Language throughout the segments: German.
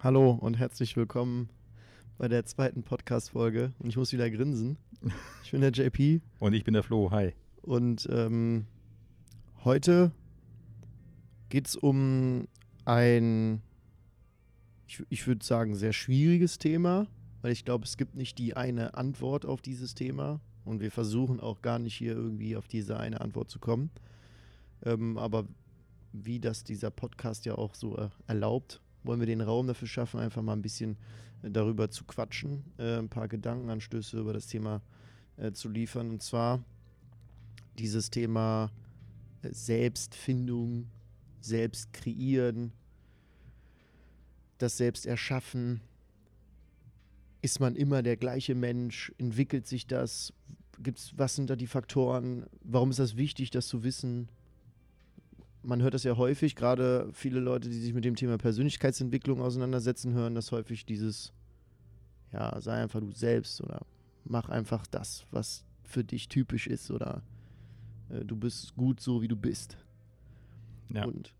Hallo und herzlich willkommen bei der zweiten Podcast-Folge. Und ich muss wieder grinsen. Ich bin der JP. und ich bin der Flo. Hi. Und ähm, heute geht es um ein, ich, ich würde sagen, sehr schwieriges Thema, weil ich glaube, es gibt nicht die eine Antwort auf dieses Thema. Und wir versuchen auch gar nicht hier irgendwie auf diese eine Antwort zu kommen. Ähm, aber wie das dieser Podcast ja auch so äh, erlaubt, wollen wir den Raum dafür schaffen, einfach mal ein bisschen äh, darüber zu quatschen, äh, ein paar Gedankenanstöße über das Thema äh, zu liefern. Und zwar dieses Thema äh, Selbstfindung, Selbst kreieren, das Selbst erschaffen. Ist man immer der gleiche Mensch? Entwickelt sich das? Gibt's, was sind da die Faktoren? Warum ist das wichtig, das zu wissen? Man hört das ja häufig, gerade viele Leute, die sich mit dem Thema Persönlichkeitsentwicklung auseinandersetzen, hören das häufig dieses, ja, sei einfach du selbst oder mach einfach das, was für dich typisch ist oder äh, du bist gut so, wie du bist. Ja. Und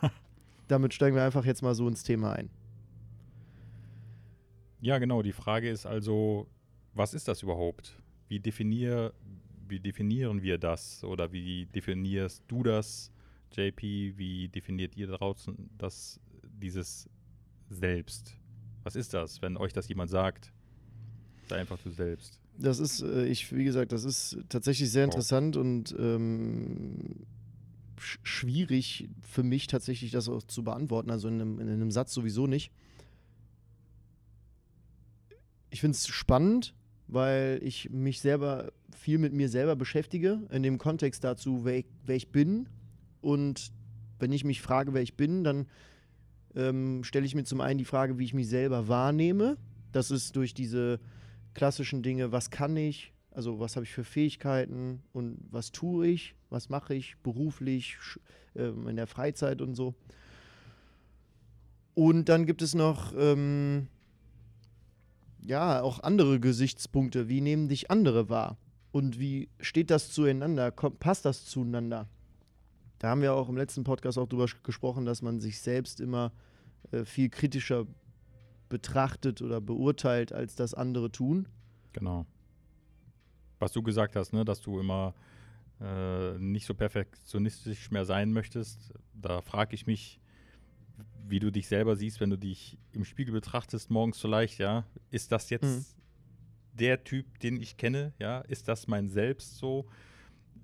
damit steigen wir einfach jetzt mal so ins Thema ein. Ja, genau. Die Frage ist also, was ist das überhaupt? Wie, definier, wie definieren wir das oder wie definierst du das? JP, wie definiert ihr draußen das, dieses Selbst? Was ist das, wenn euch das jemand sagt? Sei einfach du selbst. Das ist, äh, ich, wie gesagt, das ist tatsächlich sehr interessant oh. und ähm, sch schwierig für mich tatsächlich das auch zu beantworten, also in einem, in einem Satz sowieso nicht. Ich finde es spannend, weil ich mich selber viel mit mir selber beschäftige, in dem Kontext dazu, wer ich, wer ich bin und wenn ich mich frage, wer ich bin, dann ähm, stelle ich mir zum einen die Frage, wie ich mich selber wahrnehme. Das ist durch diese klassischen Dinge, was kann ich, also was habe ich für Fähigkeiten und was tue ich, was mache ich beruflich, äh, in der Freizeit und so. Und dann gibt es noch, ähm, ja, auch andere Gesichtspunkte. Wie nehmen dich andere wahr? Und wie steht das zueinander? Kommt, passt das zueinander? Da haben wir auch im letzten Podcast auch drüber gesprochen, dass man sich selbst immer äh, viel kritischer betrachtet oder beurteilt, als das andere tun. Genau. Was du gesagt hast, ne, dass du immer äh, nicht so perfektionistisch mehr sein möchtest, da frage ich mich, wie du dich selber siehst, wenn du dich im Spiegel betrachtest, morgens vielleicht, ja. Ist das jetzt mhm. der Typ, den ich kenne, ja? Ist das mein Selbst so?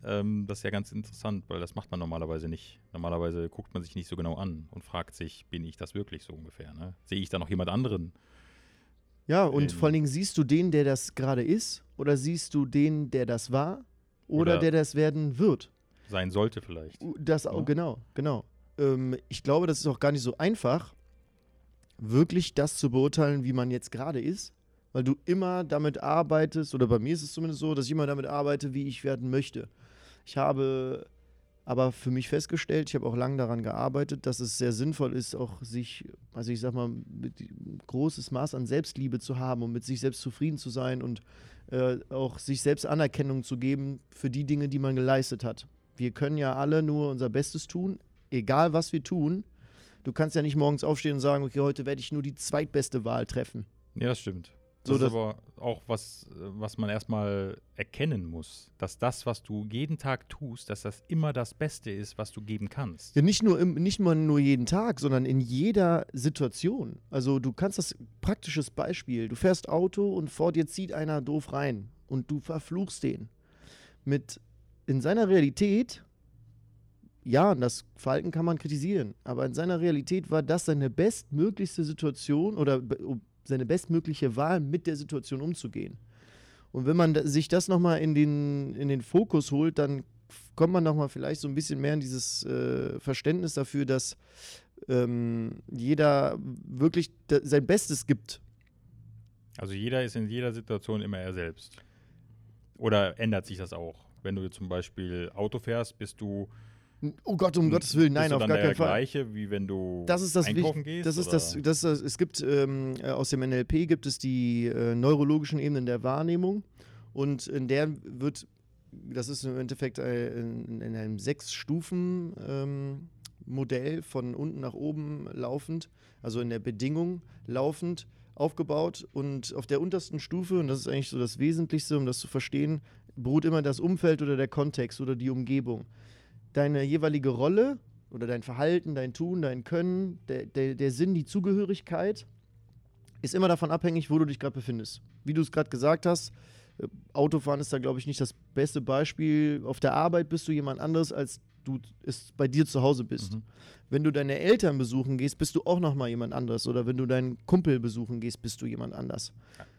Ähm, das ist ja ganz interessant, weil das macht man normalerweise nicht. Normalerweise guckt man sich nicht so genau an und fragt sich, bin ich das wirklich so ungefähr? Ne? Sehe ich da noch jemand anderen? Ja, und ähm, vor allen Dingen siehst du den, der das gerade ist, oder siehst du den, der das war, oder, oder der das werden wird? Sein sollte vielleicht. Das auch, ja. genau, genau. Ähm, ich glaube, das ist auch gar nicht so einfach, wirklich das zu beurteilen, wie man jetzt gerade ist, weil du immer damit arbeitest, oder bei mir ist es zumindest so, dass ich immer damit arbeite, wie ich werden möchte. Ich habe aber für mich festgestellt, ich habe auch lange daran gearbeitet, dass es sehr sinnvoll ist, auch sich, also ich sag mal, mit großes Maß an Selbstliebe zu haben und mit sich selbst zufrieden zu sein und äh, auch sich selbst Anerkennung zu geben für die Dinge, die man geleistet hat. Wir können ja alle nur unser Bestes tun, egal was wir tun. Du kannst ja nicht morgens aufstehen und sagen, okay, heute werde ich nur die zweitbeste Wahl treffen. Ja, das stimmt. Das so, ist aber auch was, was man erstmal erkennen muss, dass das, was du jeden Tag tust, dass das immer das Beste ist, was du geben kannst. Ja, nicht nur, im, nicht mal nur jeden Tag, sondern in jeder Situation. Also du kannst das praktisches Beispiel, du fährst Auto und vor dir zieht einer doof rein und du verfluchst den. Mit in seiner Realität, ja, das Verhalten kann man kritisieren, aber in seiner Realität war das seine bestmöglichste Situation oder seine bestmögliche Wahl, mit der Situation umzugehen. Und wenn man sich das nochmal in den, in den Fokus holt, dann kommt man nochmal vielleicht so ein bisschen mehr in dieses äh, Verständnis dafür, dass ähm, jeder wirklich sein Bestes gibt. Also jeder ist in jeder Situation immer er selbst. Oder ändert sich das auch? Wenn du zum Beispiel Auto fährst, bist du Oh Gott, um Gottes Willen, nein, auf gar keinen Fall. Das gleiche, wie wenn du das ist das einkaufen gehst? Das ist das, das, das, es gibt ähm, äh, aus dem NLP gibt es die äh, neurologischen Ebenen der Wahrnehmung und in der wird, das ist im Endeffekt äh, in, in, einem sechs Stufen ähm, Modell von unten nach oben laufend, also in der Bedingung laufend aufgebaut und auf der untersten Stufe, und das ist eigentlich so das Wesentlichste, um das zu verstehen, beruht immer das Umfeld oder der Kontext oder die Umgebung. Deine jeweilige Rolle oder dein Verhalten, dein Tun, dein Können, der, der, der Sinn, die Zugehörigkeit ist immer davon abhängig, wo du dich gerade befindest. Wie du es gerade gesagt hast, äh, Autofahren ist da, glaube ich, nicht das beste Beispiel. Auf der Arbeit bist du jemand anderes, als du es bei dir zu Hause bist. Mhm. Wenn du deine Eltern besuchen gehst, bist du auch nochmal jemand anderes. Oder wenn du deinen Kumpel besuchen gehst, bist du jemand anders.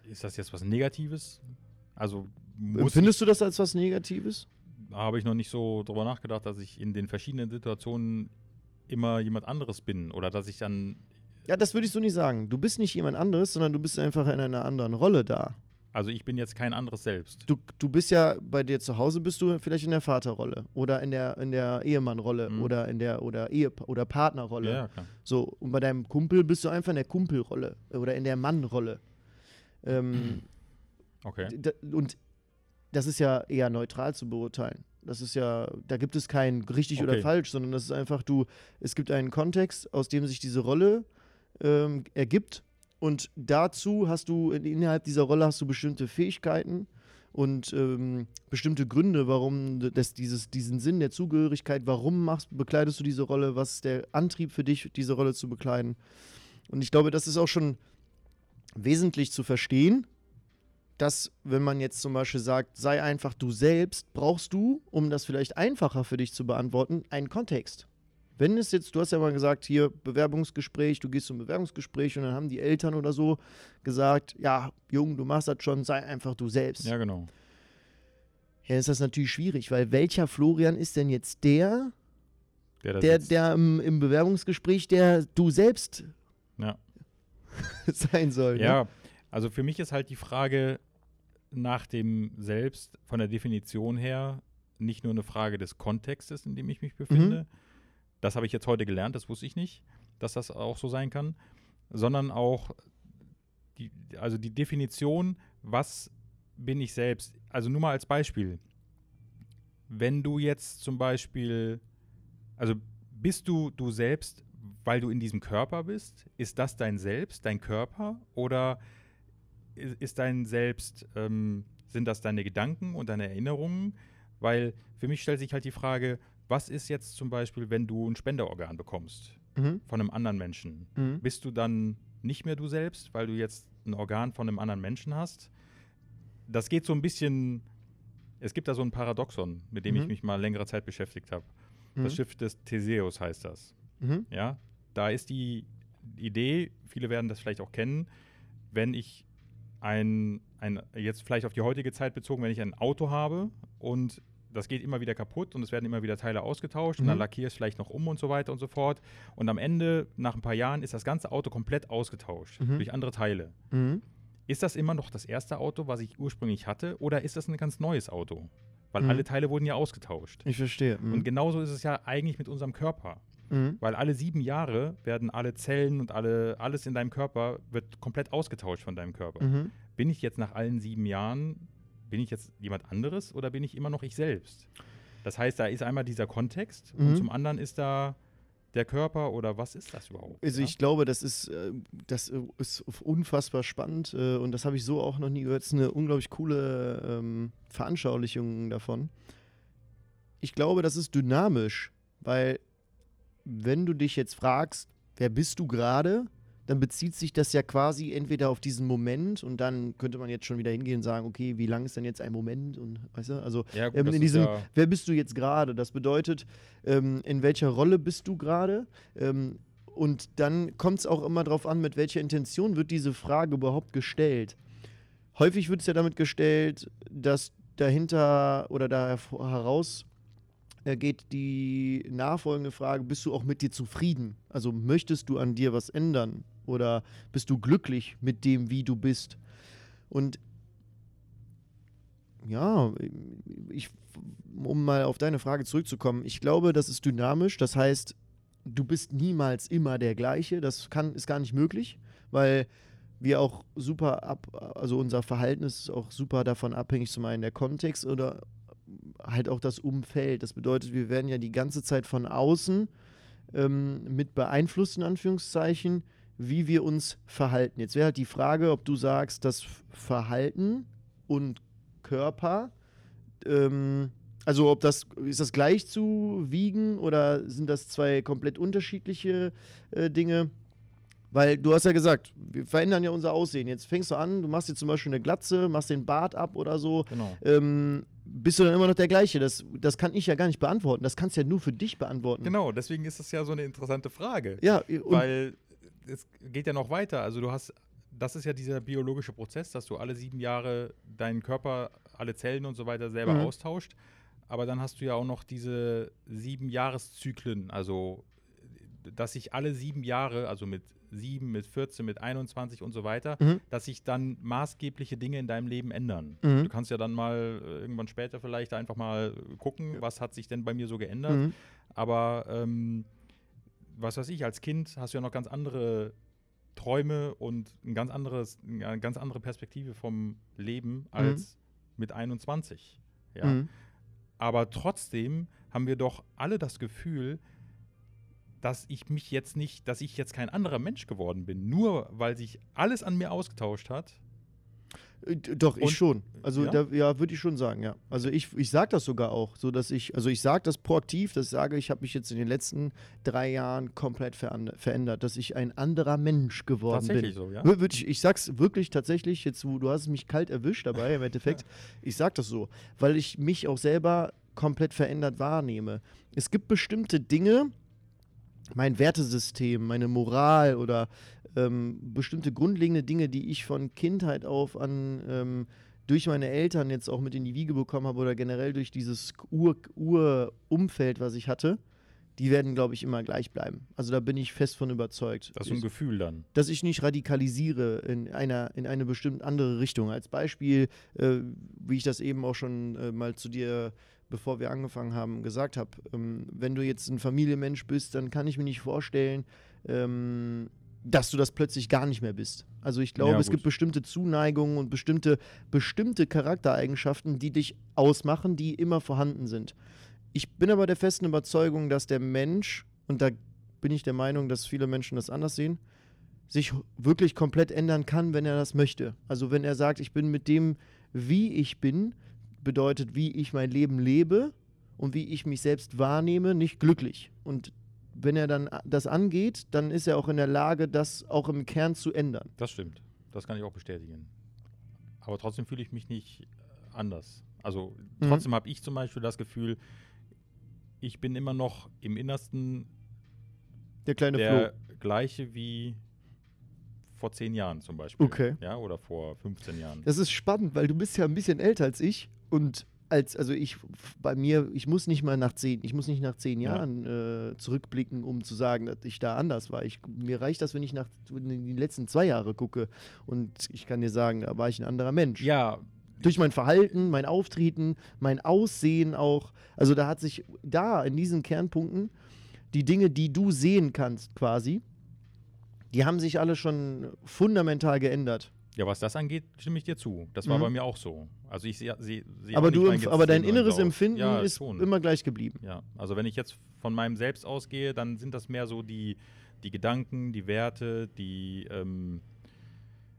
Ist das jetzt was Negatives? Also Findest du das als was Negatives? Habe ich noch nicht so drüber nachgedacht, dass ich in den verschiedenen Situationen immer jemand anderes bin oder dass ich dann ja, das würde ich so nicht sagen. Du bist nicht jemand anderes, sondern du bist einfach in einer anderen Rolle da. Also ich bin jetzt kein anderes selbst. Du, du bist ja bei dir zu Hause bist du vielleicht in der Vaterrolle oder in der in der Ehemannrolle mhm. oder in der oder Ehe oder Partnerrolle. Ja, klar. So und bei deinem Kumpel bist du einfach in der Kumpelrolle oder in der Mannrolle. Ähm, okay. Und das ist ja eher neutral zu beurteilen. Das ist ja, da gibt es kein richtig okay. oder falsch, sondern das ist einfach du, es gibt einen Kontext, aus dem sich diese Rolle ähm, ergibt. Und dazu hast du innerhalb dieser Rolle hast du bestimmte Fähigkeiten und ähm, bestimmte Gründe, warum das, dieses, diesen Sinn der Zugehörigkeit, warum machst, bekleidest du diese Rolle, was ist der Antrieb für dich, diese Rolle zu bekleiden. Und ich glaube, das ist auch schon wesentlich zu verstehen, dass, wenn man jetzt zum Beispiel sagt, sei einfach du selbst, brauchst du, um das vielleicht einfacher für dich zu beantworten, einen Kontext. Wenn es jetzt, du hast ja mal gesagt, hier Bewerbungsgespräch, du gehst zum Bewerbungsgespräch und dann haben die Eltern oder so gesagt, ja, Jung, du machst das schon, sei einfach du selbst. Ja, genau. Ja, ist das natürlich schwierig, weil welcher Florian ist denn jetzt der, der, der, der im, im, Bewerbungsgespräch, der du selbst ja. sein soll? Ne? Ja, also für mich ist halt die Frage nach dem Selbst von der Definition her nicht nur eine Frage des Kontextes, in dem ich mich befinde, mhm das habe ich jetzt heute gelernt, das wusste ich nicht, dass das auch so sein kann, sondern auch die, also die Definition, was bin ich selbst. Also nur mal als Beispiel. Wenn du jetzt zum Beispiel, also bist du du selbst, weil du in diesem Körper bist? Ist das dein Selbst, dein Körper? Oder ist dein Selbst, ähm, sind das deine Gedanken und deine Erinnerungen? Weil für mich stellt sich halt die Frage, was ist jetzt zum Beispiel, wenn du ein Spenderorgan bekommst mhm. von einem anderen Menschen? Mhm. Bist du dann nicht mehr du selbst, weil du jetzt ein Organ von einem anderen Menschen hast? Das geht so ein bisschen. Es gibt da so ein Paradoxon, mit dem mhm. ich mich mal längere Zeit beschäftigt habe. Das mhm. Schiff des Theseus heißt das. Mhm. Ja, da ist die Idee, viele werden das vielleicht auch kennen, wenn ich ein, ein, jetzt vielleicht auf die heutige Zeit bezogen, wenn ich ein Auto habe und das geht immer wieder kaputt und es werden immer wieder Teile ausgetauscht mhm. und dann mhm. lackierst vielleicht noch um und so weiter und so fort. Und am Ende, nach ein paar Jahren, ist das ganze Auto komplett ausgetauscht mhm. durch andere Teile. Mhm. Ist das immer noch das erste Auto, was ich ursprünglich hatte, oder ist das ein ganz neues Auto? Weil mhm. alle Teile wurden ja ausgetauscht. Ich verstehe. Mhm. Und genauso ist es ja eigentlich mit unserem Körper. Weil alle sieben Jahre werden alle Zellen und alle, alles in deinem Körper wird komplett ausgetauscht von deinem Körper. Bin ich jetzt nach allen sieben Jahren bin ich jetzt jemand anderes oder bin ich immer noch ich selbst? Das heißt, da ist einmal dieser Kontext mhm. und zum anderen ist da der Körper oder was ist das überhaupt? Also ja? ich glaube, das ist, äh, das äh, ist unfassbar spannend äh, und das habe ich so auch noch nie gehört. Es ist eine unglaublich coole ähm, Veranschaulichung davon. Ich glaube, das ist dynamisch, weil wenn du dich jetzt fragst, wer bist du gerade, dann bezieht sich das ja quasi entweder auf diesen Moment und dann könnte man jetzt schon wieder hingehen und sagen, okay, wie lang ist denn jetzt ein Moment und weißt du, also ja, gut, ähm, in diesem, ja wer bist du jetzt gerade? Das bedeutet, ähm, in welcher Rolle bist du gerade? Ähm, und dann kommt es auch immer darauf an, mit welcher Intention wird diese Frage überhaupt gestellt. Häufig wird es ja damit gestellt, dass dahinter oder da heraus geht die nachfolgende Frage, bist du auch mit dir zufrieden? Also möchtest du an dir was ändern? Oder bist du glücklich mit dem, wie du bist? Und ja, ich, um mal auf deine Frage zurückzukommen, ich glaube, das ist dynamisch. Das heißt, du bist niemals immer der gleiche. Das kann, ist gar nicht möglich, weil wir auch super ab, also unser Verhalten ist auch super davon abhängig, zum einen der Kontext oder halt auch das Umfeld. Das bedeutet, wir werden ja die ganze Zeit von außen ähm, mit beeinflusst, in Anführungszeichen, wie wir uns verhalten. Jetzt wäre halt die Frage, ob du sagst, dass Verhalten und Körper, ähm, also ob das, ist das gleich zu wiegen oder sind das zwei komplett unterschiedliche äh, Dinge? Weil du hast ja gesagt, wir verändern ja unser Aussehen. Jetzt fängst du an, du machst dir zum Beispiel eine Glatze, machst den Bart ab oder so. Genau. Ähm, bist du dann immer noch der gleiche? Das, das kann ich ja gar nicht beantworten. Das kannst du ja nur für dich beantworten. Genau, deswegen ist das ja so eine interessante Frage. Ja, Weil es geht ja noch weiter. Also du hast, das ist ja dieser biologische Prozess, dass du alle sieben Jahre deinen Körper, alle Zellen und so weiter selber Mhm. austauscht. Aber dann hast du ja auch noch diese sieben Jahreszyklen, also dass sich alle sieben Jahre, also mit sieben, mit 14, mit 21 und so weiter, Mhm. dass sich dann maßgebliche Dinge in deinem Leben ändern. Mhm. Du kannst ja dann mal äh, irgendwann später vielleicht einfach mal gucken, was hat sich denn bei mir so geändert. Mhm. Aber ähm, was weiß ich, als Kind hast du ja noch ganz andere Träume und ein ganz anderes, eine ganz andere Perspektive vom Leben als mit 21. Ja. Mhm. Aber trotzdem haben wir doch alle das Gefühl, dass ich mich jetzt nicht, dass ich jetzt kein anderer Mensch geworden bin, nur weil sich alles an mir ausgetauscht hat. Äh, Doch, ich Und- schon. Also ja? ja, da, ja würde ich schon sagen, ja. Also ich, ich sage das sogar auch, so dass ich, also ich sage das proaktiv, dass ich sage, ich habe mich jetzt in den letzten drei Jahren komplett verändert, dass ich ein anderer Mensch geworden Tatsächlich bin. so, ja. Wir- würd Ich, ich sag's wirklich tatsächlich, jetzt wo du hast mich kalt erwischt dabei im Endeffekt, ich sag das so, weil ich mich auch selber komplett verändert wahrnehme. Es gibt bestimmte Dinge, mein Wertesystem, meine Moral oder ähm, bestimmte grundlegende Dinge, die ich von Kindheit auf an ähm, durch meine Eltern jetzt auch mit in die Wiege bekommen habe oder generell durch dieses Ur- Ur-Umfeld, was ich hatte, die werden, glaube ich, immer gleich bleiben. Also da bin ich fest von überzeugt. Das ist ein Ich- Gefühl dann. dass ich nicht radikalisiere in einer in eine bestimmte andere Richtung. Als Beispiel, äh, wie ich das eben auch schon äh, mal zu dir, bevor wir angefangen haben, gesagt habe, ähm, wenn du jetzt ein Familienmensch bist, dann kann ich mir nicht vorstellen, ähm, dass du das plötzlich gar nicht mehr bist. Also ich glaube, Ja, es gibt bestimmte Zuneigungen und bestimmte, bestimmte Charaktereigenschaften, die dich ausmachen, die immer vorhanden sind. Ich bin aber der festen Überzeugung, dass der Mensch, und da bin ich der Meinung, dass viele Menschen das anders sehen, sich wirklich komplett ändern kann, wenn er das möchte. Also wenn er sagt, ich bin mit dem, wie ich bin, bedeutet, wie ich mein Leben lebe und wie ich mich selbst wahrnehme, nicht glücklich. Und wenn er dann das angeht, dann ist er auch in der Lage, das auch im Kern zu ändern. Das stimmt. Das kann ich auch bestätigen. Aber trotzdem fühle ich mich nicht äh, anders. Also Mhm. trotzdem habe ich zum Beispiel das Gefühl, ich bin immer noch im Innersten Der kleine der Flo. gleiche wie vor zehn Jahren zum Beispiel. Okay. Ja, oder vor 15 Jahren. Das ist spannend, weil du bist ja ein bisschen älter als ich und als, also ich, bei mir, ich muss nicht mal nach zehn, ich muss nicht nach zehn Ja. Jahren äh, zurückblicken, um zu sagen, dass ich da anders war. Ich, mir reicht das, wenn ich nach in die letzten zwei Jahre gucke und ich kann dir sagen, da war ich ein anderer Mensch. ja, Durch mein Verhalten, mein Auftreten, mein Aussehen auch. Also da hat sich da in diesen Kernpunkten die Dinge, die du sehen kannst quasi, die haben sich alle schon fundamental geändert. Ja, was das angeht, stimme ich dir zu. Das war Mhm. bei mir auch so. Also ich sehe seh, seh aber du, aber dein inneres. Empfinden ja, ist schon. immer gleich geblieben. Ja, also wenn ich jetzt von meinem Selbst ausgehe, dann sind das mehr so die, die Gedanken, die Werte, die ähm,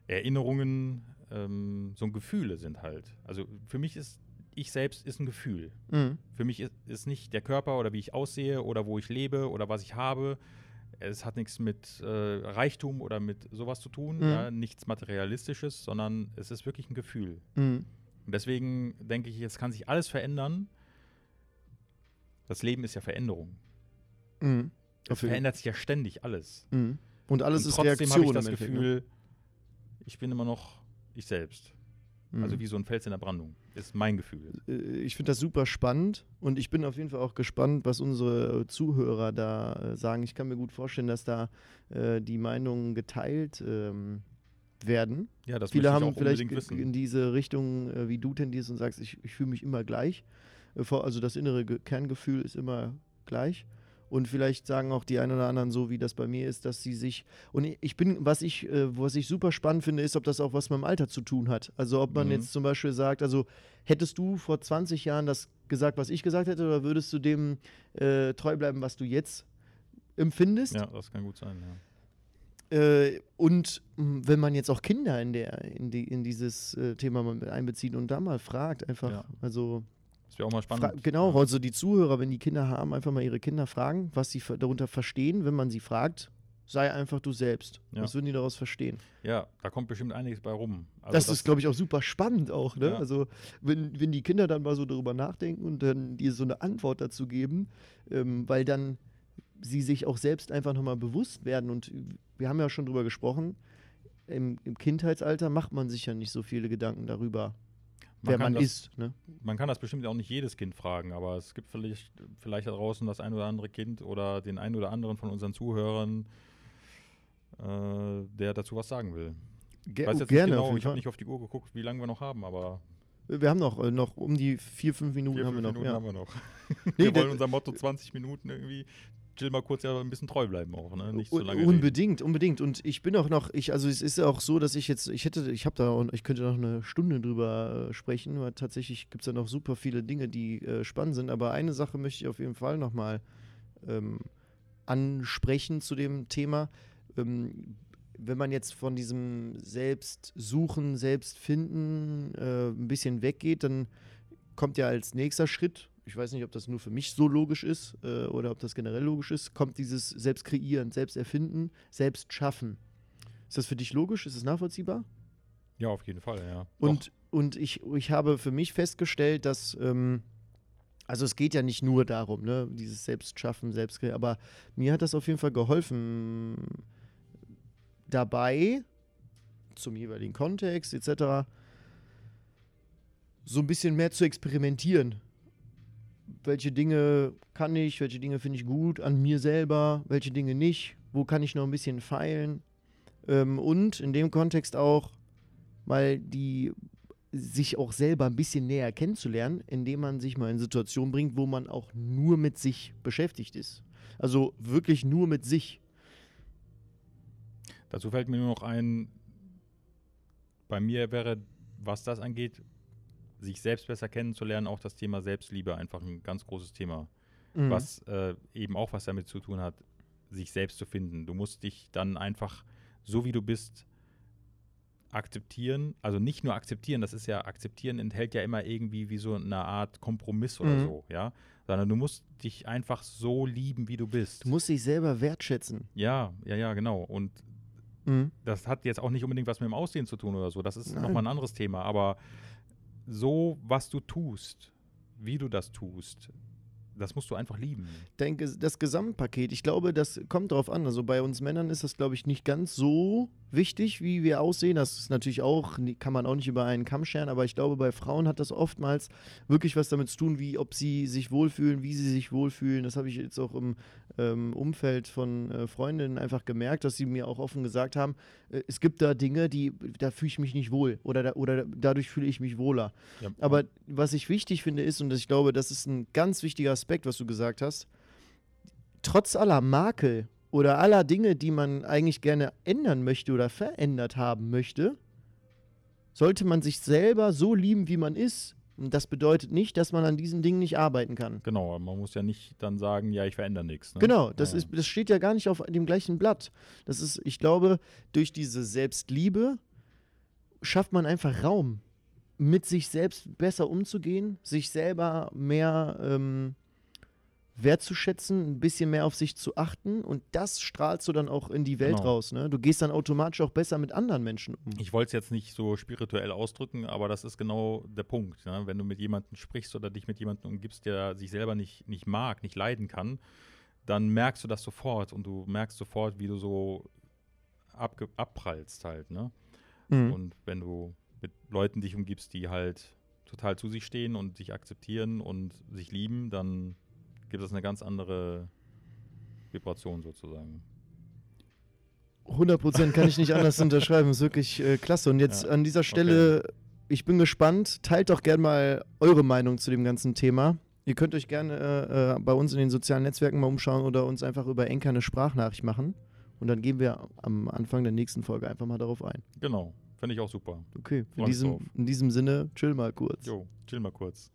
Erinnerungen, ähm, so ein Gefühle sind halt. Also für mich ist ich selbst ist ein Gefühl. Mhm. Für mich ist, ist nicht der Körper oder wie ich aussehe oder wo ich lebe oder was ich habe. Es hat nichts mit äh, Reichtum oder mit sowas zu tun, Mhm. ja, nichts Materialistisches, sondern es ist wirklich ein Gefühl. Mhm. Und deswegen denke ich, es kann sich alles verändern. Das Leben ist ja Veränderung. Mhm. Es verändert sich ja ständig alles. Mhm. Und alles Und ist trotzdem Reaktion habe ich das Endeffekt, ne? Gefühl, ich bin immer noch ich selbst. Mhm. Also wie so ein Fels in der Brandung. Ist mein Gefühl. Äh, ich finde das super spannend und ich bin auf jeden Fall auch gespannt, was unsere Zuhörer da äh, sagen. Ich kann mir gut vorstellen, dass da äh, die Meinungen geteilt ähm, werden. Ja, das Viele haben vielleicht wissen. in diese Richtung, äh, wie du tendierst und sagst, ich, ich fühle mich immer gleich. Äh, also das innere Ge Kerngefühl ist immer gleich. Und vielleicht sagen auch die einen oder anderen so, wie das bei mir ist, dass sie sich. Und ich- bin, was ich, äh, was ich super spannend finde, ist, ob das auch was mit dem Alter zu tun hat. Also ob man Mhm. jetzt zum Beispiel sagt, also hättest du vor 20 Jahren das gesagt, was ich gesagt hätte, oder würdest du dem äh, treu bleiben, was du jetzt empfindest. Ja, das kann gut sein, ja. Äh, und mh, wenn man jetzt auch Kinder in, der, in, die, in dieses äh, Thema einbezieht und da mal fragt, einfach, Ja. also Das wäre auch mal fra spannend. genau, Ja. also die Zuhörer, wenn die Kinder haben, einfach mal ihre Kinder fragen, was sie darunter verstehen, wenn man sie fragt, sei einfach du selbst. Ja. Was würden die daraus verstehen? ja, da kommt bestimmt einiges bei rum. Also das, ist, glaube ich, auch super spannend auch, ne? Ja. Also, wenn, wenn die Kinder dann mal so darüber nachdenken und dann dir so eine Antwort dazu geben, ähm, weil dann sie sich auch selbst einfach nochmal bewusst werden. Und wir haben ja schon drüber gesprochen, im, im Kindheitsalter macht man sich ja nicht so viele Gedanken darüber, wer man das, ist. Ne? Man kann das bestimmt auch nicht jedes Kind fragen, aber es gibt vielleicht, vielleicht da draußen das ein oder andere Kind oder den einen oder anderen von unseren Zuhörern, äh, der dazu was sagen will. Ge Ich weiß jetzt gerne, nicht genau, ich habe nicht auf die Uhr geguckt, wie lange wir noch haben, aber Wir haben noch, äh, noch um die vier, fünf Minuten vier, haben wir noch. Minuten ja. haben wir noch. Nee, wir der- wollen unser Motto 20 Minuten irgendwie, chill mal kurz ja ein bisschen treu bleiben auch, ne? Nicht so lange reden. Unbedingt, unbedingt. Und ich bin auch noch, ich, also es ist ja auch so, dass ich jetzt, ich hätte, ich habe da und ich könnte noch eine Stunde drüber äh, sprechen, weil tatsächlich gibt es da noch super viele Dinge, die äh, spannend sind. Aber eine Sache möchte ich auf jeden Fall nochmal ähm, ansprechen zu dem Thema. Ähm, wenn man jetzt von diesem Selbstsuchen, Selbstfinden äh, ein bisschen weggeht, dann kommt ja als nächster Schritt, ich weiß nicht, ob das nur für mich so logisch ist äh, oder ob das generell logisch ist, kommt dieses Selbstkreieren, Selbsterfinden, Selbstschaffen. Ist das für dich logisch? Ist es nachvollziehbar? Ja, auf jeden Fall, ja. Und, und ich, ich habe für mich festgestellt, dass, ähm, also es geht ja nicht nur darum, ne, dieses Selbstschaffen, Selbstkreieren, aber mir hat das auf jeden Fall geholfen, dabei, zum jeweiligen Kontext etc., so ein bisschen mehr zu experimentieren. Welche Dinge kann ich, welche Dinge finde ich gut an mir selber, welche Dinge nicht, wo kann ich noch ein bisschen feilen. Ähm, und in dem Kontext auch, weil die sich auch selber ein bisschen näher kennenzulernen, indem man sich mal in Situationen bringt, wo man auch nur mit sich beschäftigt ist. Also wirklich nur mit sich. Dazu fällt mir nur noch ein, bei mir wäre, was das angeht, sich selbst besser kennenzulernen, auch das Thema Selbstliebe einfach ein ganz großes Thema. Mhm. was äh, eben auch was damit zu tun hat, sich selbst zu finden. Du musst dich dann einfach, so wie du bist, akzeptieren. Also nicht nur akzeptieren, das ist ja, akzeptieren enthält ja immer irgendwie wie so eine Art Kompromiss oder Mhm. so, ja. Sondern du musst dich einfach so lieben, wie du bist. Du musst dich selber wertschätzen. ja, ja, ja, genau. Und Mhm. das hat jetzt auch nicht unbedingt was mit dem Aussehen zu tun oder so. Das ist nochmal ein anderes Thema. Aber so, was du tust, wie du das tust, das musst du einfach lieben. denke, das Gesamtpaket, ich glaube, das kommt darauf an. Also bei uns Männern ist das, glaube ich, nicht ganz so wichtig, wie wir aussehen. Das ist natürlich auch, kann man auch nicht über einen Kamm scheren, aber ich glaube, bei Frauen hat das oftmals wirklich was damit zu tun, wie ob sie sich wohlfühlen, wie sie sich wohlfühlen. Das habe ich jetzt auch im ähm, Umfeld von äh, Freundinnen einfach gemerkt, dass sie mir auch offen gesagt haben, äh, es gibt da Dinge, die, da fühle ich mich nicht wohl oder, da, oder dadurch fühle ich mich wohler. Ja, Aber was ich wichtig finde ist, und ich glaube, das ist ein ganz wichtiger Aspekt, was du gesagt hast, trotz aller Makel oder aller Dinge, die man eigentlich gerne ändern möchte oder verändert haben möchte, sollte man sich selber so lieben, wie man ist. Und das bedeutet nicht, dass man an diesen Dingen nicht arbeiten kann. Genau, man muss ja nicht dann sagen, ja, ich verändere nichts. Ne? Genau, das, Ja. ist, das steht ja gar nicht auf dem gleichen Blatt. Das ist, ich glaube, durch diese Selbstliebe schafft man einfach Raum, mit sich selbst besser umzugehen, sich selber mehr ähm, wertzuschätzen, ein bisschen mehr auf sich zu achten und das strahlst du dann auch in die Welt Genau. raus. Ne? Du gehst dann automatisch auch besser mit anderen Menschen um. Ich wollte es jetzt nicht so spirituell ausdrücken, aber das ist genau der Punkt. Ne? Wenn du mit jemandem sprichst oder dich mit jemandem umgibst, der sich selber nicht, nicht mag, nicht leiden kann, dann merkst du das sofort und du merkst sofort, wie du so abge abprallst halt. Ne? Mhm. Und wenn du mit Leuten dich umgibst, die halt total zu sich stehen und sich akzeptieren und sich lieben, dann gibt es eine ganz andere Vibration sozusagen. 100% kann ich nicht anders unterschreiben. Ist wirklich äh, klasse. Und jetzt Ja, an dieser Stelle, ich bin gespannt. Teilt doch gerne mal eure Meinung zu dem ganzen Thema. Ihr könnt euch gerne äh, äh, bei uns in den sozialen Netzwerken mal umschauen oder uns einfach über Enker eine Sprachnachricht machen. Und dann gehen wir am Anfang der nächsten Folge einfach mal darauf ein. Genau, finde ich auch super. Okay, in diesem, in diesem Sinne, chill mal kurz. Jo, chill mal kurz.